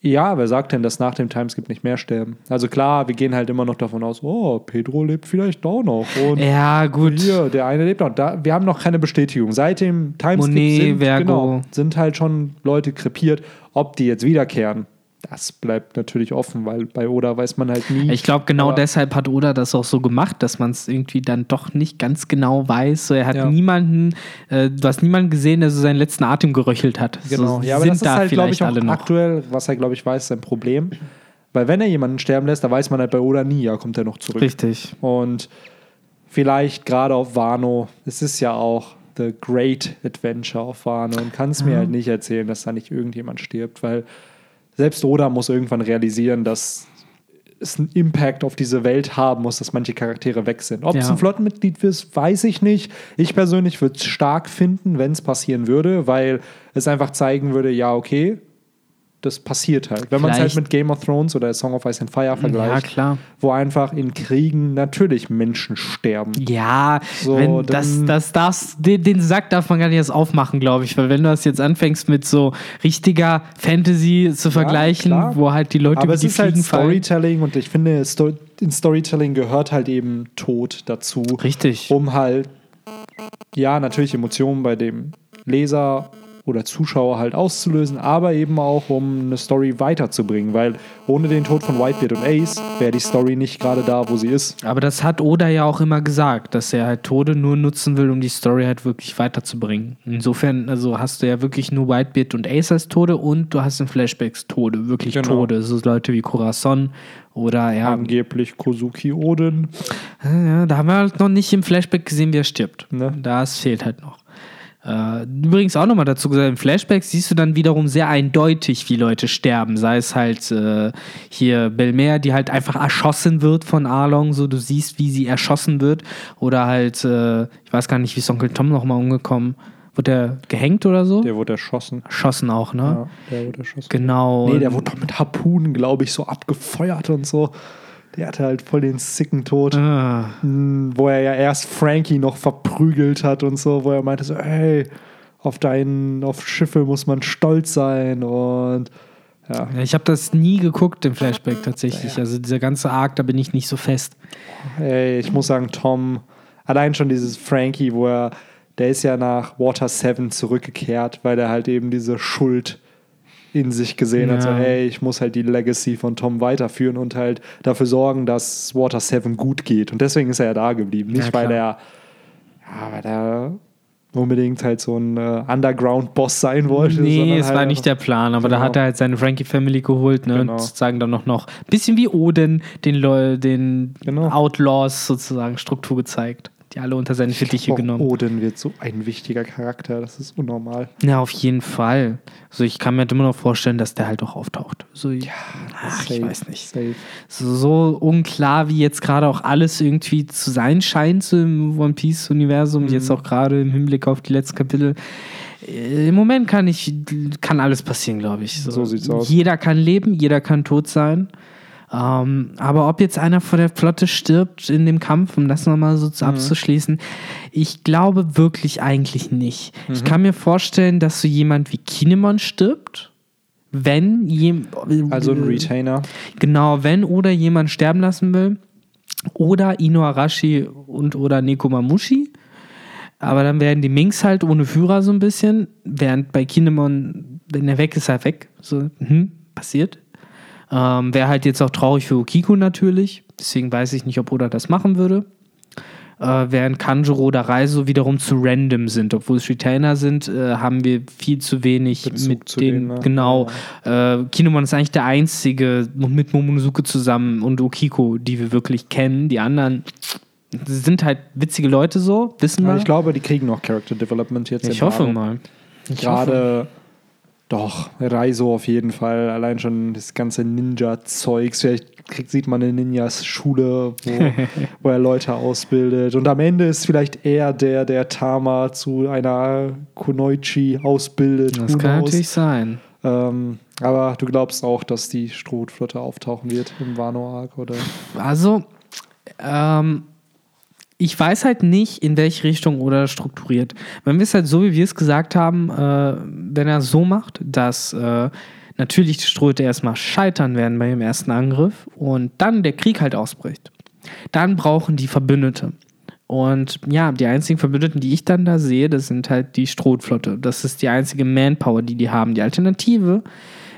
Ja, wer sagt denn, dass nach dem Timeskip nicht mehr sterben? Also klar, wir gehen halt immer noch davon aus, oh, Pedro lebt vielleicht auch noch. Und Ja, gut. Hier, der eine lebt noch. Da, wir haben noch keine Bestätigung. Seit dem Timeskip Monet, sind, Vergo. genau, sind halt schon Leute krepiert. Ob die jetzt wiederkehren, das bleibt natürlich offen, weil bei Oda weiß man halt nie. Ich glaube, genau deshalb hat Oda das auch so gemacht, dass man es irgendwie dann doch nicht ganz genau weiß. So, er hat Ja. niemanden, äh, du hast niemanden gesehen, der so seinen letzten Atem geröchelt hat. Genau. So, ja, aber sind das ist da halt, glaube ich, auch alle noch. aktuell, was er, glaube ich, weiß, sein Problem. Weil wenn er jemanden sterben lässt, da weiß man halt bei Oda nie, ja, kommt er noch zurück. Richtig. Und vielleicht gerade auf Wano, es ist ja auch The Great Adventure auf Wano und kann es mir halt nicht erzählen, dass da nicht irgendjemand stirbt, weil selbst Oda muss irgendwann realisieren, dass es einen Impact auf diese Welt haben muss, dass manche Charaktere weg sind. Ob es Ja. ein Flottenmitglied ist, weiß ich nicht. Ich persönlich würde es stark finden, wenn es passieren würde, weil es einfach zeigen würde, ja, okay, das passiert halt. Wenn man es halt mit Game of Thrones oder Song of Ice and Fire Ja, vergleicht, klar. wo einfach in Kriegen natürlich Menschen sterben. Ja, So, wenn das, das darfst, den, den Sack darf man gar nicht erst aufmachen, glaube ich. Weil wenn du das jetzt anfängst mit so richtiger Fantasy zu vergleichen, klar. wo halt die Leute Aber es die ist halt Fliegen fallen. Storytelling und ich finde, Sto in Storytelling gehört halt eben Tod dazu. Richtig. Um halt, ja, natürlich Emotionen bei dem Leser oder Zuschauer halt auszulösen, aber eben auch, um eine Story weiterzubringen, weil ohne den Tod von Whitebeard und Ace wäre die Story nicht gerade da, wo sie ist. Aber das hat Oda ja auch immer gesagt, dass er halt Tode nur nutzen will, um die Story halt wirklich weiterzubringen. Insofern, also hast du ja wirklich nur Whitebeard und Ace als Tode und du hast in Flashbacks Tode, wirklich Genau. Tode. So Leute wie Corazon oder ja, Angeblich Kozuki Oden. ja, da haben wir halt noch nicht im Flashback gesehen, wie er stirbt. Ne? Das fehlt halt noch. Äh, übrigens auch nochmal dazu gesagt, im Flashback siehst du dann wiederum sehr eindeutig, wie Leute sterben. Sei es halt äh, hier Belmer, die halt einfach erschossen wird von Arlong, so du siehst, wie sie erschossen wird. Oder halt, äh, ich weiß gar nicht, wie ist Onkel Tom nochmal umgekommen. Wurde der gehängt oder so? Der wurde erschossen. erschossen auch, ne? Ja, der wurde erschossen. Genau. Nee, der wurde doch mit Harpunen, glaube ich, so abgefeuert und so. Der hatte halt voll den sicken Tod. Ah. Mm, Wo er ja erst Frankie noch verprügelt hat und so, wo er meinte so, hey, auf deinen, auf Schiffe muss man stolz sein und ja. Ja, Ich habe das nie geguckt im Flashback tatsächlich. Also dieser ganze Arc, da bin ich nicht so fest. Ey, ich muss sagen, Tom, allein schon dieses Frankie, wo er, der ist ja nach Water 7 zurückgekehrt, weil er halt eben diese Schuld in sich gesehen hat. So, Ja. ey, ich muss halt die Legacy von Tom weiterführen und halt dafür sorgen, dass Water 7 gut geht. Und deswegen ist er ja da geblieben. Nicht, Ja, weil er, ja, weil er unbedingt halt so ein äh, Underground-Boss sein wollte. Nee, es halt war nicht der Plan, aber da Genau. hat er halt seine Frankie Family geholt, ne? Genau. Und sozusagen dann noch noch bisschen wie Odin den, Leu den Genau. Outlaws sozusagen Struktur gezeigt, die alle unter seine Fittiche Auch genommen. Odin wird so ein wichtiger Charakter, das ist unnormal. Ja, auf jeden Fall. Also ich kann mir halt immer noch vorstellen, dass der halt auch auftaucht. So, ja, ach, ich Safe, weiß nicht. Safe. So, so unklar, wie jetzt gerade auch alles irgendwie zu sein scheint so im One Piece-Universum, Mhm. jetzt auch gerade im Hinblick auf die letzten Kapitel. Äh, Im Moment kann ich, kann alles passieren, glaube ich. So sieht's aus. Jeder kann leben, jeder kann tot sein. Ähm, aber ob jetzt einer vor der Flotte stirbt in dem Kampf, um das nochmal so Mhm. abzuschließen, ich glaube wirklich eigentlich nicht. Ich Mhm. kann mir vorstellen, dass so jemand wie Kinemon stirbt, wenn jem, Also ein Retainer. Genau, wenn oder jemand sterben lassen will. Oder Ino Arashi und oder Nekomamushi. Aber dann werden die Minks halt ohne Führer so ein bisschen. Während bei Kinemon, wenn er weg ist, er weg. So, hm, passiert. Ähm, Wäre halt jetzt auch traurig für Okiko natürlich. Deswegen weiß ich nicht, ob Oda das machen würde. Äh, während Kanjuro oder Reiso wiederum zu random sind. Obwohl es Retainer sind, äh, haben wir viel zu wenig Bezug mit denen. denen, ne? Genau. Äh, Kinemon ist eigentlich der einzige mit Momonosuke zusammen und Okiko, die wir wirklich kennen. Die anderen sind halt witzige Leute so, wissen wir. Ich glaube, die kriegen noch Character Development jetzt. Ich hoffe mal. Ich hoffe. Gerade doch, Raizo auf jeden Fall. Allein schon das ganze Ninja-Zeugs. Vielleicht kriegt, sieht man eine Ninjas-Schule, wo, [laughs] wo er Leute ausbildet. Und am Ende ist vielleicht er der, der Tama zu einer Kunoichi ausbildet. Das Who kann natürlich sein. Ähm, aber du glaubst auch, dass die Strohflotte auftauchen wird im Wano-Arc, oder? Also, ähm, ich weiß halt nicht, in welche Richtung oder strukturiert. Wenn wir es halt so, wie wir es gesagt haben, äh, wenn er so macht, dass äh, natürlich die Strohhüte erstmal scheitern werden bei dem ersten Angriff und dann der Krieg halt ausbricht, dann brauchen die Verbündete. Und ja, die einzigen Verbündeten, die ich dann da sehe, das sind halt die Strohflotte. Das ist die einzige Manpower, die die haben. Die Alternative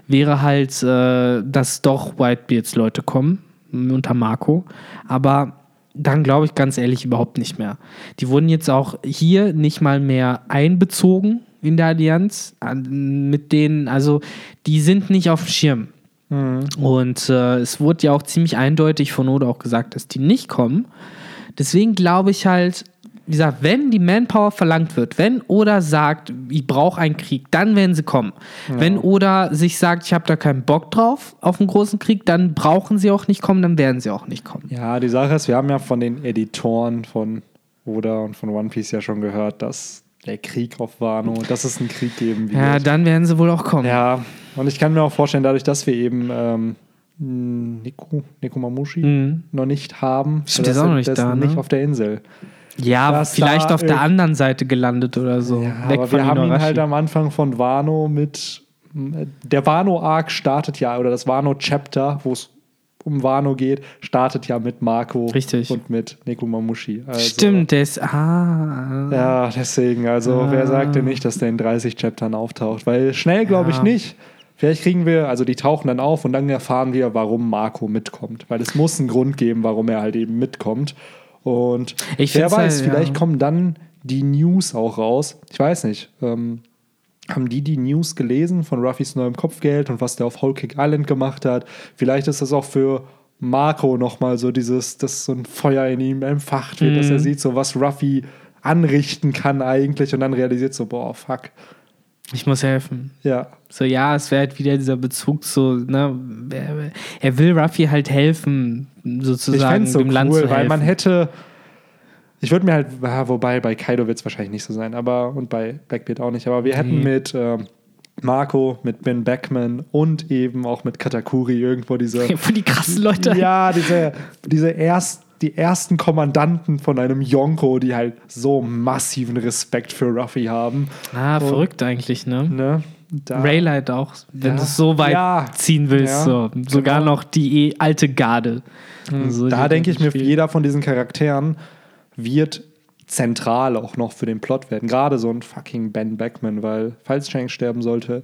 wäre halt, äh, dass doch Whitebeards Leute kommen, unter Marco. Aber dann glaube ich ganz ehrlich überhaupt nicht mehr. Die wurden jetzt auch hier nicht mal mehr einbezogen in der Allianz. An- Mit denen, also die sind nicht auf dem Schirm. Und äh, es wurde ja auch ziemlich eindeutig von Oda auch gesagt, dass die nicht kommen. Deswegen glaube ich halt, wie gesagt, wenn die Manpower verlangt wird, wenn Oda sagt, ich brauche einen Krieg, dann werden sie kommen. Wenn Oda sich sagt, ich habe da keinen Bock drauf auf einen großen Krieg, dann brauchen sie auch nicht kommen, dann werden sie auch nicht kommen. Ja, die Sache ist, wir haben ja von den Editoren von Oda und von One Piece ja schon gehört, dass der Krieg auf Wano, dass es einen Krieg geben wird. Ja, dann werden sie wohl auch kommen. Ja, und ich kann mir auch vorstellen, dadurch, dass wir eben ähm, Nekomamushi Mhm. noch nicht haben, Stimmt, der ist auch noch nicht der ist da, ne? nicht auf der Insel. Ja, vielleicht auf der irg- anderen Seite gelandet oder so. Ja, Weg aber wir haben ihn halt am Anfang von Wano mit. Der Wano-Arc startet ja, oder das Wano-Chapter, wo es um Wano geht, startet ja mit Marco Richtig. und mit Nekomamushi. Also, Stimmt, der ist. Ah. Ja, deswegen, also Ah. wer sagt denn nicht, dass der in 30 Chaptern auftaucht? Weil schnell glaube ich Ja. nicht. Vielleicht kriegen wir, also die tauchen dann auf und dann erfahren wir, warum Marco mitkommt. Weil es muss einen Grund geben, warum er halt eben mitkommt. Und Ich wer find's weiß, halt, vielleicht ja. kommen dann die News auch raus. Ich weiß nicht. Ähm, haben die die News gelesen von Ruffys neuem Kopfgeld und was der auf Whole Cake Island gemacht hat? Vielleicht ist das auch für Marco nochmal so dieses, dass so ein Feuer in ihm entfacht wird, Mhm. dass er sieht, so was Ruffy anrichten kann eigentlich und dann realisiert so, boah, fuck. Ich muss helfen. Ja, So, ja, es wäre halt wieder dieser Bezug zu, ne, er, will Ruffy halt helfen, ich sozusagen es so dem Land cool, zu weil helfen. man hätte, ich würde mir halt, ja, wobei bei Kaido wird es wahrscheinlich nicht so sein, aber und bei Blackbeard auch nicht, aber wir hätten Nee. mit ähm, Marco, mit Ben Beckman und eben auch mit Katakuri irgendwo diese [laughs] Für die krassen Leute. Ja, diese, diese erst, die ersten Kommandanten von einem Yonko, die halt so massiven Respekt für Ruffy haben. Ah, Und, verrückt eigentlich, ne? Ne? Da, Raylight auch, wenn Ja. du es so weit Ja. ziehen willst. Ja, so. Sogar genau. noch die eh alte Garde. So, da denke ich mir, die- jeder von diesen Charakteren wird zentral auch noch für den Plot werden. Gerade so ein fucking Ben Beckman, weil falls Shanks sterben sollte,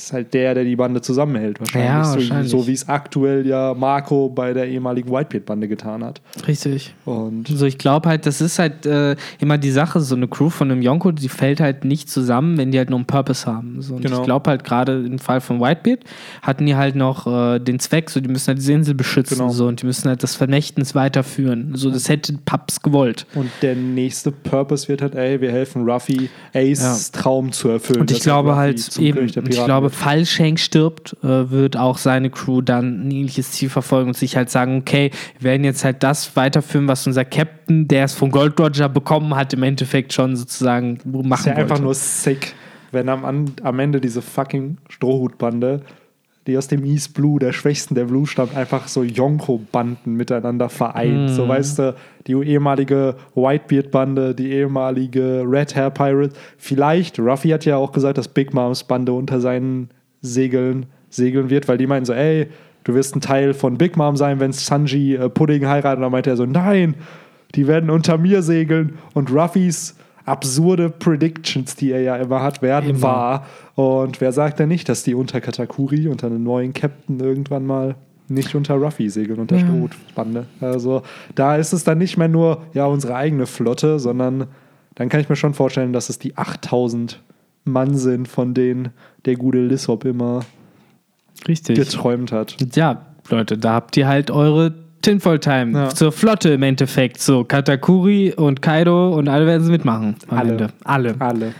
ist halt der, der die Bande zusammenhält wahrscheinlich. Ja, so, wahrscheinlich. so wie es aktuell ja Marco bei der ehemaligen Whitebeard-Bande getan hat. Richtig. Und So, ich glaube halt, das ist halt äh, immer die Sache, so eine Crew von einem Yonko, die fällt halt nicht zusammen, wenn die halt nur einen Purpose haben. So, und Genau. ich glaube halt gerade im Fall von Whitebeard hatten die halt noch äh, den Zweck, so die müssen halt diese Insel beschützen Genau. so, und die müssen halt das Vermächtnis weiterführen. So, das hätte Paps gewollt. Und der nächste Purpose wird halt, ey, wir helfen Ruffy, Ace Traum zu erfüllen. Und ich glaube halt eben, ich Piraten glaube, falls Shanks stirbt, äh, wird auch seine Crew dann ein ähnliches Ziel verfolgen und sich halt sagen, okay, wir werden jetzt halt das weiterführen, was unser Captain, der es von Gold Roger bekommen hat, im Endeffekt schon sozusagen machen ist ja einfach wollte. nur sick, wenn am, am Ende diese fucking Strohhutbande die aus dem East Blue, der schwächsten der Blue stammt, einfach so Yonko-Banden miteinander vereint. So weißt du, die ehemalige Whitebeard-Bande, die ehemalige Red Hair Pirate. Vielleicht, Ruffy hat ja auch gesagt, dass Big Moms Bande unter seinen Segeln segeln wird, weil die meinen so, ey, du wirst ein Teil von Big Mom sein, wenn Sanji äh, Pudding heiratet. Und dann meinte er so, nein, die werden unter mir segeln. Und Ruffys absurde Predictions, die er ja immer hat, werden Immer. wahr. Und wer sagt denn nicht, dass die unter Katakuri, unter einem neuen Captain irgendwann mal nicht unter Ruffy segeln, unter Ja. Strohbande. Also da ist es dann nicht mehr nur ja unsere eigene Flotte, sondern dann kann ich mir schon vorstellen, dass es die 8000 Mann sind, von denen der gute Lissop immer Richtig. geträumt hat. Ja, Leute, da habt ihr halt eure Tinfoil Time Ja. zur Flotte im Endeffekt. So, Katakuri und Kaido und alle werden sie mitmachen. Alle. Ende. Alle. Alle.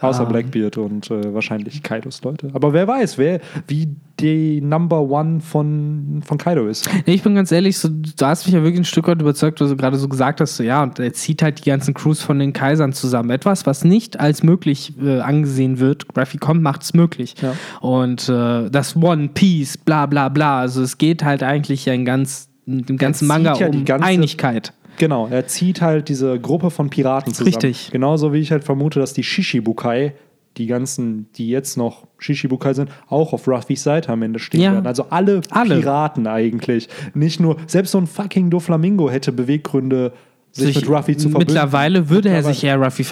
Außer Ah. Blackbeard und äh, wahrscheinlich Kaidos Leute. Aber wer weiß, wer, wie die Number One von, von Kaido ist. Nee, ich bin ganz ehrlich, so, du hast mich ja wirklich ein Stück weit überzeugt, was du gerade so gesagt hast. So, ja, und er zieht halt die ganzen Crews von den Kaisern zusammen. Etwas, was nicht als möglich äh, angesehen wird. Ruffy kommt, macht es möglich. Ja. Und äh, das One Piece, bla bla bla. Also es geht halt eigentlich ja in ganz, im ganzen Manga ja die um ganze- Einigkeit. Genau, er zieht halt diese Gruppe von Piraten zusammen. Richtig. Genauso wie ich halt vermute, dass die Shishibukai, die ganzen, die jetzt noch Shishibukai sind, auch auf Ruffys Seite am Ende stehen Ja. werden. Also alle, Alle. Piraten eigentlich. Nicht nur, selbst so ein fucking Doflamingo hätte Beweggründe, sich, mit Ruffy zu verbünden. Mittlerweile würde er Mittlerweile. sich eher Ruffy,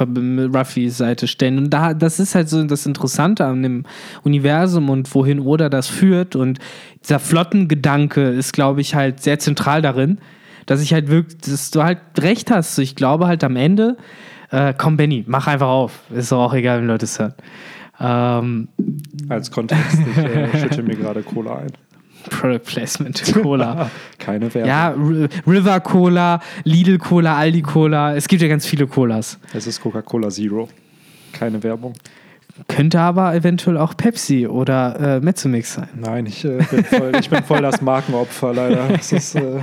Ruffys Seite stellen. Und da, das ist halt so das Interessante an dem Universum und wohin Oda das führt. Und dieser Flottengedanke ist, glaube ich, halt sehr zentral darin, dass ich halt wirklich, dass du halt recht hast. Ich glaube halt am Ende, äh, komm, Benny, mach einfach auf. Ist doch auch egal, wenn Leute es hören. Ähm, Als Kontext, ich äh, schütte mir gerade Cola ein. Product Placement, [laughs] Cola. Keine Werbung. ja, R River Cola, Lidl Cola, Aldi Cola. Es gibt ja ganz viele Colas. Es ist Coca-Cola Zero. Keine Werbung. Könnte aber eventuell auch Pepsi oder äh, Mezzomix sein. Nein, ich, äh, bin, voll, ich bin voll das Markenopfer leider. Es ist äh,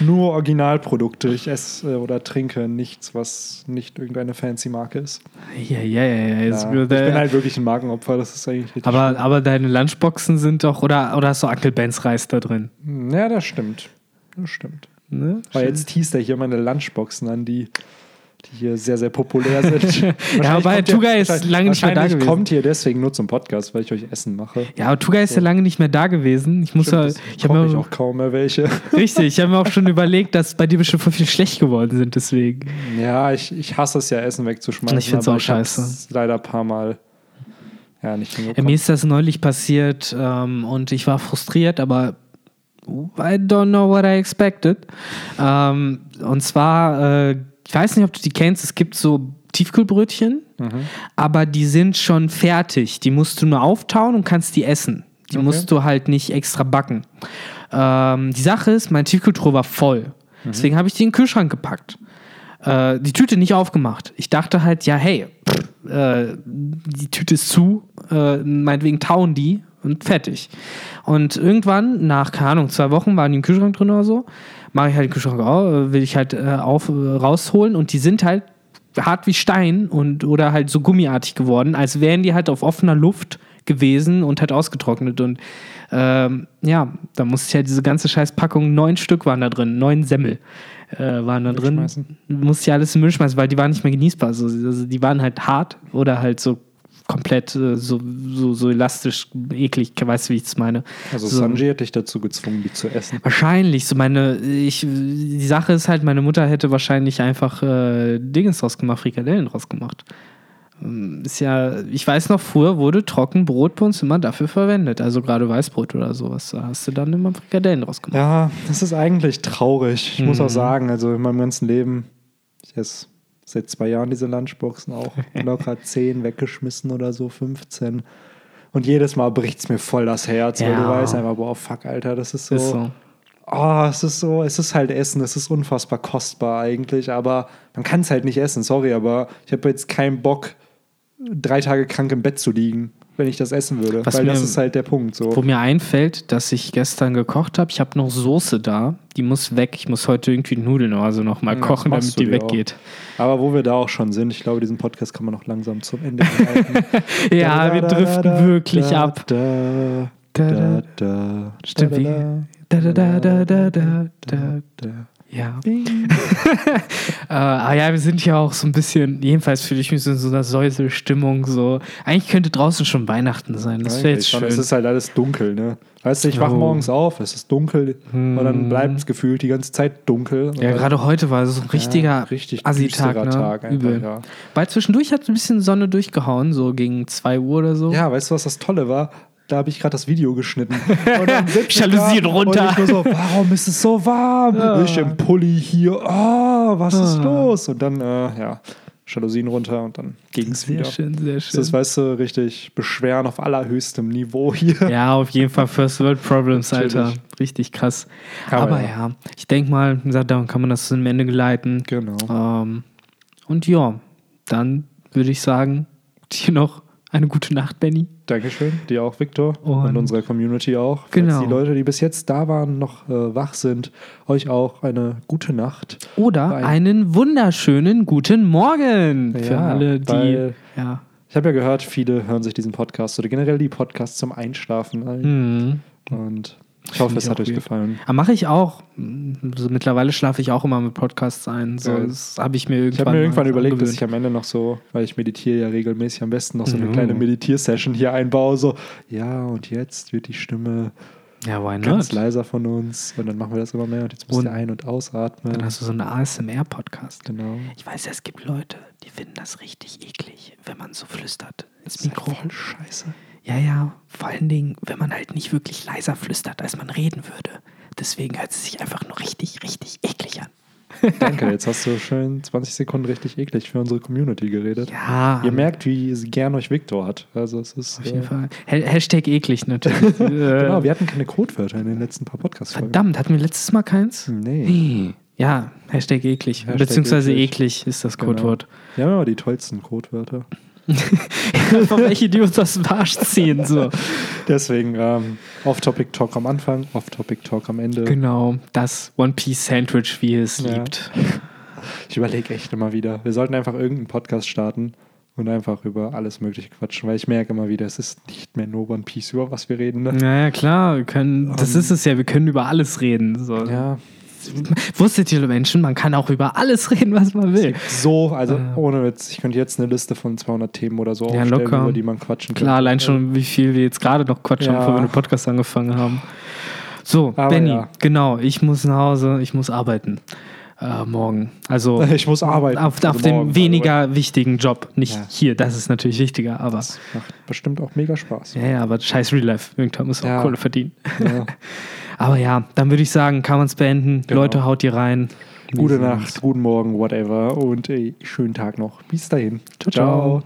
nur Originalprodukte. Ich esse äh, oder trinke nichts, was nicht irgendeine fancy Marke ist. Ja, ja, ja. ja. Ich bin halt wirklich ein Markenopfer. Das ist eigentlich richtig. aber, aber deine Lunchboxen sind doch, oder, oder hast du Uncle Ben's Reis da drin? schlimm. ja, das stimmt. Das stimmt. Ne? Weil jetzt teast er hier meine Lunchboxen an, die, die hier sehr, sehr populär sind. [laughs] Ja, aber Tuga ist lange nicht mehr da gewesen. kommt hier deswegen nur zum Podcast, weil ich euch Essen mache. Ja, aber Tuga ist ja lange nicht mehr da gewesen. Ich muss ja, Stimmt, ich ich habe mir, auch kaum mehr welche. [laughs] richtig, ich habe mir auch schon überlegt, dass bei dir bestimmt voll viel schlecht geworden sind, deswegen. Ja, ich, ich hasse es ja, Essen wegzuschmeißen. Ich find's aber auch scheiße. leider ein paar Mal ja, nicht Ja, mir ist das neulich passiert ähm, und ich war frustriert, aber I don't know what I expected. Ähm, und zwar, äh, ich weiß nicht, ob du die kennst, es gibt so Tiefkühlbrötchen, aber die sind schon fertig. Die musst du nur auftauen und kannst die essen. Die Okay. musst du halt nicht extra backen. Ähm, die Sache ist, mein Tiefkühltruhe war voll. Deswegen habe ich die in den Kühlschrank gepackt. Äh, die Tüte nicht aufgemacht. Ich dachte halt, ja, hey, pff, äh, die Tüte ist zu, äh, meinetwegen tauen die und fertig. Und irgendwann, nach, keine Ahnung, zwei Wochen waren die im Kühlschrank drin oder so, mache ich halt den Kühlschrank auf, äh, will ich halt äh, auf, äh, rausholen und die sind halt hart wie Stein und oder halt so gummiartig geworden, als wären die halt auf offener Luft gewesen und halt ausgetrocknet. Und ähm, ja, da musste ich halt diese ganze scheiß Packung, neun Stück waren da drin, neun Semmel äh, waren da drin. Musste ich alles in den Müll schmeißen, weil die waren nicht mehr genießbar. Also, also die waren halt hart oder halt so komplett äh, so, so, so elastisch, eklig, weißt du, wie ich es meine. Also so. Sanji hat dich dazu gezwungen, die zu essen. Wahrscheinlich, so meine, ich, die Sache ist halt, meine Mutter hätte wahrscheinlich einfach äh, Dingens draus gemacht, Frikadellen draus gemacht. Ähm, Ist ja, ich weiß noch, früher wurde Trockenbrot bei uns immer dafür verwendet. Also gerade Weißbrot oder sowas. Da hast du dann immer Frikadellen draus gemacht. Ja, das ist eigentlich traurig. Ich muss Mhm. auch sagen, also in meinem ganzen Leben, ich esse seit zwei Jahren diese Lunchboxen auch [laughs] locker 10 weggeschmissen oder so, 15. Und jedes Mal bricht es mir voll das Herz, weil Ja. du weißt einfach, boah, fuck, Alter, das ist so. Ist so. Oh, es ist so, es ist halt Essen, es ist unfassbar kostbar eigentlich, aber man kann es halt nicht essen, sorry, aber ich habe jetzt keinen Bock, drei Tage krank im Bett zu liegen, wenn ich das essen würde. Was weil mir- das ist halt der Punkt. So. Wo mir einfällt, dass ich gestern gekocht habe, ich habe noch Soße da, die muss weg. Ich muss heute irgendwie Nudeln oder so noch mal Ja, das kochen, damit die auch. weggeht. Aber wo wir da auch schon sind, ich glaube, diesen Podcast kann man noch langsam zum Ende [laughs] leiten. Ja, wir driften wirklich ab. Da, Da, Da, da, da, Stimmt, wie- da, da, da, da, da, da, da. da. Ja. [laughs] äh, ah ja, wir sind ja auch so ein bisschen, jedenfalls fühle ich mich so in so einer Säuselstimmung. So. Eigentlich könnte draußen schon Weihnachten sein. Das wäre jetzt schon. schön. Es ist halt alles dunkel, ne? Weißt du, ich wach Oh. morgens auf, es ist dunkel und dann bleibt es gefühlt die ganze Zeit dunkel. Ja, gerade heute war es so ein richtiger richtig Assi-Tag. Ne? Tag einfach, Übel. ja. Weil zwischendurch hat ein bisschen Sonne durchgehauen, so gegen 2 Uhr oder so. Ja, weißt du, was das Tolle war? Da habe ich gerade das Video geschnitten. [laughs] Und dann Jalousien da runter. Und ich nur so, warum ist es so warm? Ich im Pulli hier. Ah, was ist Ah. los? Und dann, äh, ja, Jalousien runter und dann ging es Sehr wieder. schön, sehr Das schön. ist, weißt du, richtig beschweren auf allerhöchstem Niveau hier. Ja, auf jeden Fall First World Problems, Alter. Natürlich. Richtig krass. Aber Aber, ja. ja. ich denke mal, wie gesagt, dann kann man das zum Ende geleiten. Genau. Ähm, und ja, dann würde ich sagen, dir noch eine gute Nacht, Benny. Dankeschön, dir auch, Viktor. Und, Und- unserer Community auch. Falls Genau. die Leute, die bis jetzt da waren, noch äh, wach sind, euch auch eine gute Nacht. Oder Bye. einen wunderschönen guten Morgen für Ja, alle, die. weil- Ja. Ich habe ja gehört, viele hören sich diesen Podcast oder generell die Podcasts zum Einschlafen an. Hm. Und ich hoffe, es hat euch weird. gefallen. Aber mache ich auch. So, mittlerweile schlafe ich auch immer mit Podcasts ein. So, Geil. das habe ich mir irgendwann. Ich habe mir irgendwann überlegt, dass angewöhnt. ich am Ende noch so, weil ich meditiere ja regelmäßig, am besten noch so eine Mhm. kleine Meditiersession hier einbaue. So, ja, und jetzt wird die Stimme Ja, why ganz not? leiser von uns. Und dann machen wir das immer mehr. Und jetzt müsst Und ihr ein- und ausatmen. Dann hast du so einen ASMR-Podcast. genau. Ich weiß ja, es gibt Leute, die finden das richtig eklig, wenn man so flüstert ins Das ist halt Mikro. voll scheiße. Ja, ja, vor allen Dingen, wenn man halt nicht wirklich leiser flüstert, als man reden würde. Deswegen hört es sich einfach nur richtig, richtig eklig an. Danke, jetzt hast du schön 20 Sekunden richtig eklig für unsere Community geredet. Ja, Ihr merkt, wie gern euch Victor hat. Also es ist. auf jeden äh, Fall. Ha Hashtag eklig natürlich. [laughs] Genau, äh, wir hatten keine Codewörter in den letzten paar Podcasts-Folgen. verdammt, hatten wir letztes Mal keins? Nee. Ja, Hashtag eklig. Hashtag Beziehungsweise eklig. eklig ist das Genau. Codewort. Wir haben immer die tollsten Codewörter. Einfach welche, die uns aus dem Arsch ziehen. So. Deswegen ähm, Off-Topic-Talk am Anfang, Off-Topic-Talk am Ende. Genau, das One Piece Sandwich, wie ihr es Ja. liebt. Ich überlege echt immer wieder. Wir sollten einfach irgendeinen Podcast starten und einfach über alles Mögliche quatschen, weil ich merke immer wieder, es ist nicht mehr nur One Piece, über was wir reden. Ne? Naja, klar, wir können, das ist es ja, wir können über alles reden. So. Ja, Wusstet ihr, Menschen, man kann auch über alles reden, was man will. so, also ohne Witz, ich könnte jetzt eine Liste von 200 Themen oder so Ja, aufstellen, locker. über die man quatschen könnte. Klar, allein schon, wie viel wir jetzt gerade noch quatschen, Ja. bevor wir den Podcast angefangen haben. So, Aber Benny, ja. genau, ich muss nach Hause, ich muss arbeiten. Äh, morgen. Also [laughs] Ich muss arbeiten. auf, Also auf dem morgen, by the weniger wichtigen Job. Nicht Ja. hier, das ist natürlich wichtiger, aber. Das macht bestimmt auch mega Spaß. Ja, ja, aber scheiß Real Life. Irgendwann muss auch Ja. Kohle verdienen. Ja. [laughs] Aber ja, dann würde ich sagen, kann man es beenden. Genau. Leute, haut ihr rein. Gute Nacht, guten Morgen, whatever und ey, schönen Tag noch. Bis dahin. Ciao, ciao.